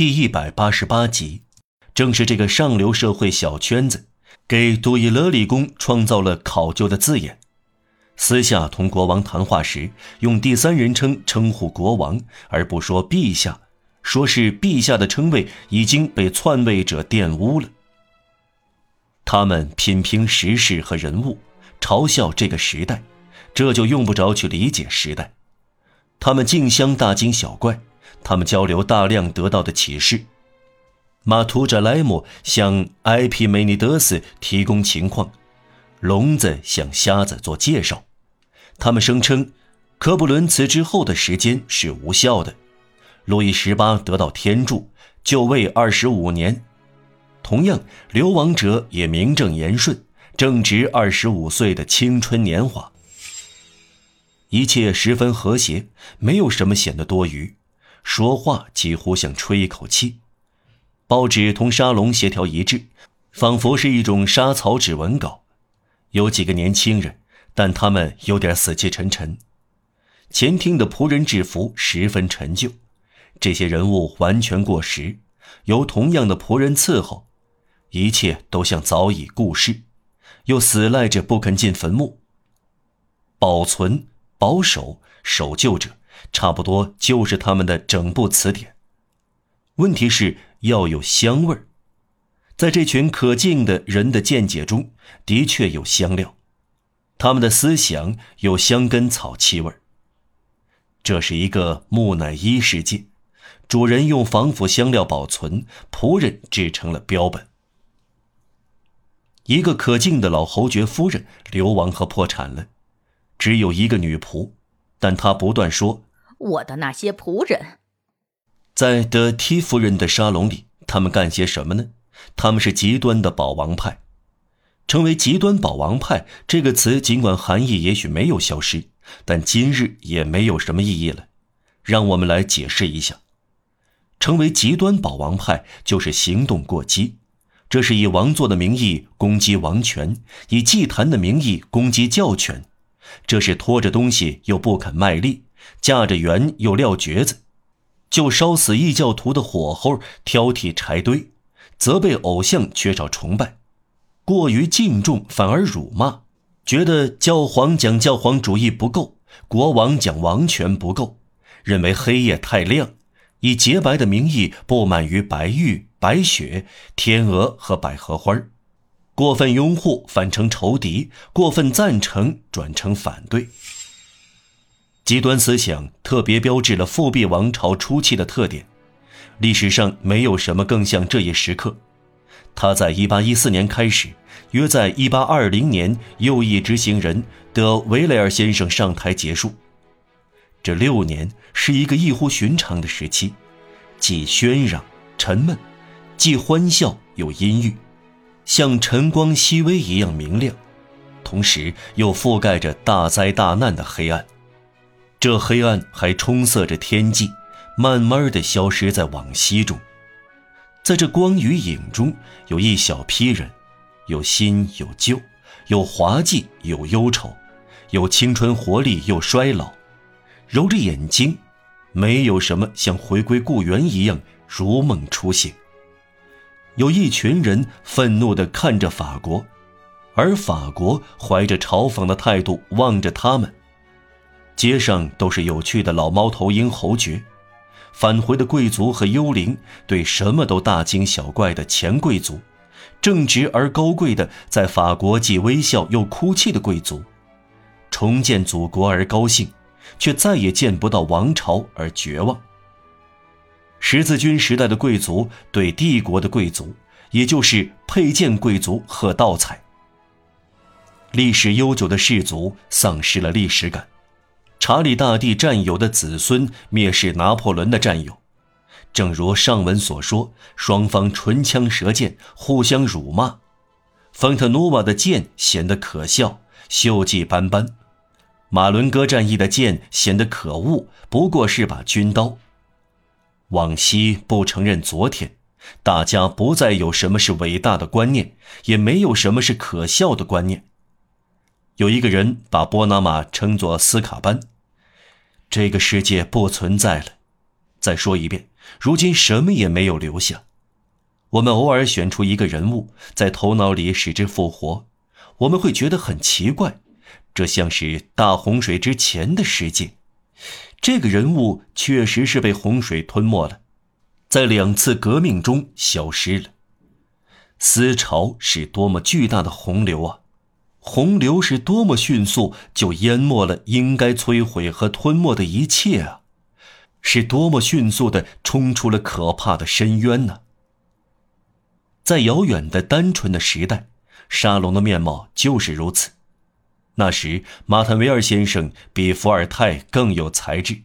第一百八十八集，正是这个上流社会小圈子，给杜伊勒里宫创造了考究的字眼。私下同国王谈话时，用第三人称称呼国王，而不说陛下，说是陛下的称谓已经被篡位者玷污了。他们品评时事和人物，嘲笑这个时代，这就用不着去理解时代。他们竞相大惊小怪。他们交流大量得到的启示。马图扎莱姆向埃皮梅尼德斯提供情况，聋子向瞎子做介绍。他们声称，科布伦辞职后的时间是无效的。路易十八得到天助，就位二十五年。同样，流亡者也名正言顺，正值二十五岁的青春年华。一切十分和谐，没有什么显得多余。说话几乎像吹一口气，报纸同沙龙协调一致，仿佛是一种沙草纸文稿。有几个年轻人，但他们有点死气沉沉。前厅的仆人制服十分陈旧，这些人物完全过时，由同样的仆人伺候，一切都像早已故世，又死赖着不肯进坟墓。保存、保守、守旧者。差不多就是他们的整部词典。问题是要有香味儿，在这群可敬的人的见解中，的确有香料，他们的思想有香根草气味儿。这是一个木乃伊世界，主人用防腐香料保存，仆人制成了标本。一个可敬的老侯爵夫人流亡和破产了，只有一个女仆，但她不断说。我的那些仆人，在德梯夫人的沙龙里，他们干些什么呢？他们是极端的保王派。成为极端保王派这个词，尽管含义也许没有消失，但今日也没有什么意义了。让我们来解释一下：成为极端保王派，就是行动过激，这是以王座的名义攻击王权，以祭坛的名义攻击教权，这是拖着东西又不肯卖力。架着圆又撂蹶子，就烧死异教徒的火候，挑剔柴堆，责备偶像缺少崇拜，过于敬重反而辱骂，觉得教皇讲教皇主义不够，国王讲王权不够，认为黑夜太亮，以洁白的名义不满于白玉、白雪、天鹅和百合花过分拥护反成仇敌，过分赞成转成反对。极端思想特别标志了复辟王朝初期的特点，历史上没有什么更像这一时刻。他在1814年开始，约在1820年右翼执行人德维雷尔先生上台结束。这六年是一个异乎寻常的时期，既喧嚷沉闷，既欢笑又阴郁，像晨光熹微一样明亮，同时又覆盖着大灾大难的黑暗。这黑暗还充塞着天际，慢慢的消失在往昔中。在这光与影中，有一小批人，有新有旧，有滑稽有忧愁，有青春活力又衰老。揉着眼睛，没有什么像回归故园一样如梦初醒。有一群人愤怒地看着法国，而法国怀着嘲讽的态度望着他们。街上都是有趣的老猫头鹰侯爵，返回的贵族和幽灵，对什么都大惊小怪的前贵族，正直而高贵的在法国既微笑又哭泣的贵族，重建祖国而高兴，却再也见不到王朝而绝望。十字军时代的贵族对帝国的贵族，也就是佩剑贵族喝倒彩。历史悠久的氏族丧失了历史感。查理大帝战友的子孙蔑视拿破仑的战友，正如上文所说，双方唇枪舌剑，互相辱骂。丰特努瓦的剑显得可笑，锈迹斑斑；马伦哥战役的剑显得可恶，不过是把军刀。往昔不承认昨天，大家不再有什么是伟大的观念，也没有什么是可笑的观念。有一个人把波拿马称作斯卡班。这个世界不存在了。再说一遍，如今什么也没有留下。我们偶尔选出一个人物，在头脑里使之复活，我们会觉得很奇怪，这像是大洪水之前的世界。这个人物确实是被洪水吞没了，在两次革命中消失了。思潮是多么巨大的洪流啊！洪流是多么迅速就淹没了应该摧毁和吞没的一切啊！是多么迅速的冲出了可怕的深渊呢！在遥远的单纯的时代，沙龙的面貌就是如此。那时，马坦维尔先生比伏尔泰更有才智。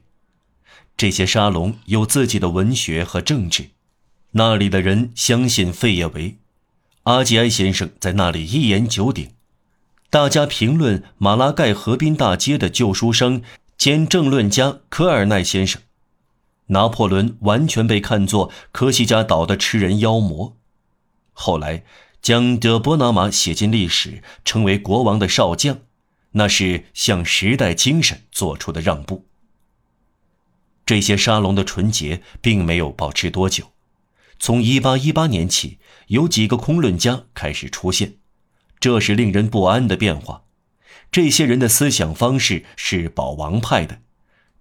这些沙龙有自己的文学和政治，那里的人相信费耶维，阿吉埃先生在那里一言九鼎。大家评论马拉盖河滨大街的旧书生兼政论家科尔奈先生。拿破仑完全被看作科西嘉岛的吃人妖魔。后来将德波拿马写进历史，成为国王的少将。那是向时代精神做出的让步。这些沙龙的纯洁并没有保持多久，从1818年起，有几个空论家开始出现，这是令人不安的变化。这些人的思想方式是保王派的，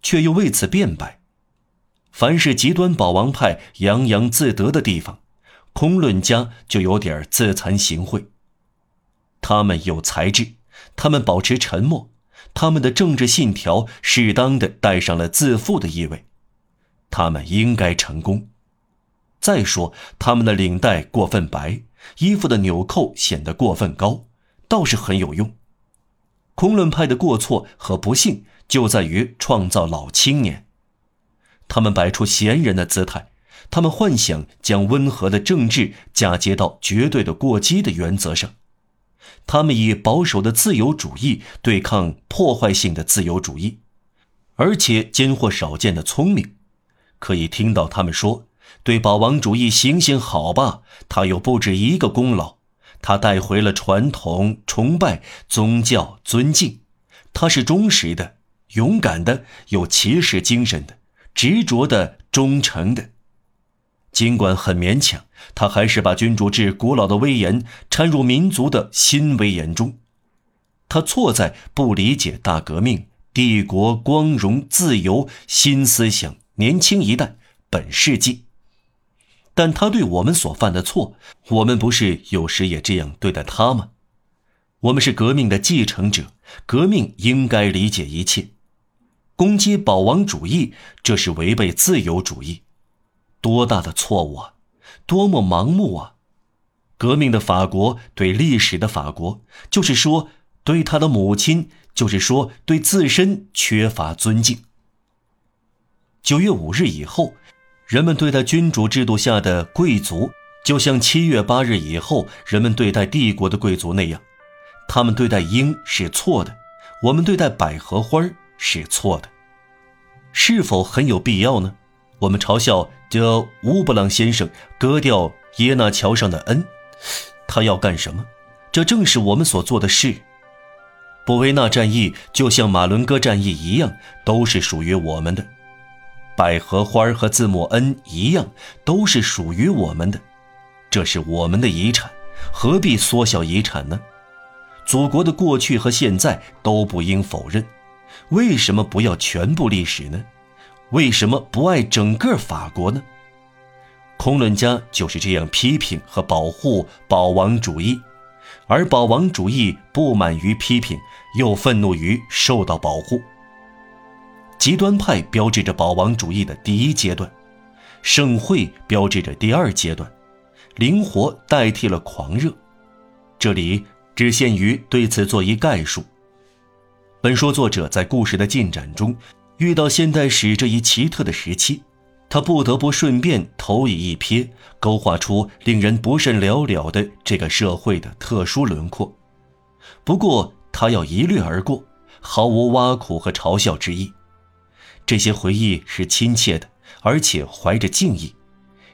却又为此辩白。凡是极端保王派洋洋自得的地方，空论家就有点自惭形秽。他们有才智。他们保持沉默，他们的政治信条适当的带上了自负的意味，他们应该成功。再说，他们的领带过分白，衣服的纽扣显得过分高，倒是很有用。空论派的过错和不幸就在于创造老青年，他们摆出闲人的姿态，他们幻想将温和的政治嫁接到绝对的过激的原则上。他们以保守的自由主义对抗破坏性的自由主义，而且兼获少见的聪明。可以听到他们说：“对保王主义行行好吧，他有不止一个功劳。他带回了传统、崇拜、宗教、尊敬。他是忠实的、勇敢的、有骑士精神的、执着的、忠诚的。”尽管很勉强，他还是把君主制古老的威严掺入民族的新威严中。他错在不理解大革命、帝国、光荣、自由、新思想、年轻一代、本世纪。但他对我们所犯的错，我们不是有时也这样对待他吗？我们是革命的继承者，革命应该理解一切。攻击保王主义，这是违背自由主义。多大的错误啊！多么盲目啊！革命的法国对历史的法国，就是说对他的母亲，就是说对自身缺乏尊敬。九月五日以后，人们对待君主制度下的贵族，就像七月八日以后人们对待帝国的贵族那样，他们对待鹰是错的，我们对待百合花是错的，是否很有必要呢？我们嘲笑德乌布朗先生割掉耶纳桥上的恩，他要干什么？这正是我们所做的事。布维纳战役就像马伦哥战役一样，都是属于我们的。百合花和字母 N 一样，都是属于我们的。这是我们的遗产，何必缩小遗产呢？祖国的过去和现在都不应否认，为什么不要全部历史呢？为什么不爱整个法国呢？空论家就是这样批评和保护保王主义，而保王主义不满于批评，又愤怒于受到保护。极端派标志着保王主义的第一阶段，盛会标志着第二阶段，灵活代替了狂热。这里只限于对此做一概述。本书作者在故事的进展中。遇到现代史这一奇特的时期，他不得不顺便投以一瞥，勾画出令人不甚了了的这个社会的特殊轮廓。不过，他要一掠而过，毫无挖苦和嘲笑之意。这些回忆是亲切的，而且怀着敬意，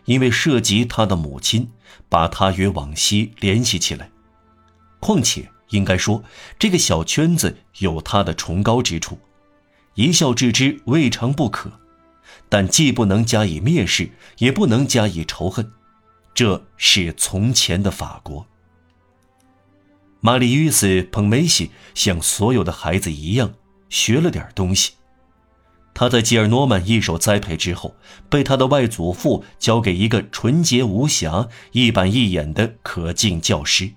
因为涉及他的母亲，把他与往昔联系起来。况且，应该说，这个小圈子有它的崇高之处。一笑置之未尝不可，但既不能加以蔑视，也不能加以仇恨。这是从前的法国。玛丽·与斯·彭梅西像所有的孩子一样学了点东西。他在吉尔诺曼一手栽培之后，被他的外祖父交给一个纯洁无瑕、一板一眼的可敬教师。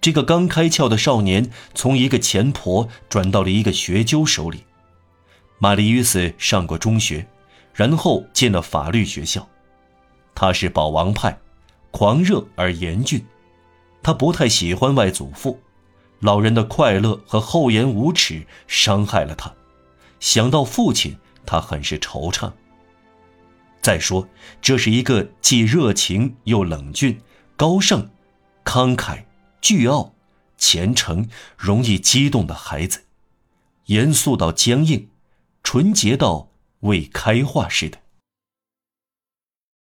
这个刚开窍的少年从一个钱婆转到了一个学究手里。玛丽·与斯上过中学，然后进了法律学校。他是保王派，狂热而严峻。他不太喜欢外祖父，老人的快乐和厚颜无耻伤害了他。想到父亲，他很是惆怅。再说，这是一个既热情又冷峻、高尚、慷慨、倨傲、虔诚、容易激动的孩子，严肃到僵硬，纯洁到未开化似的。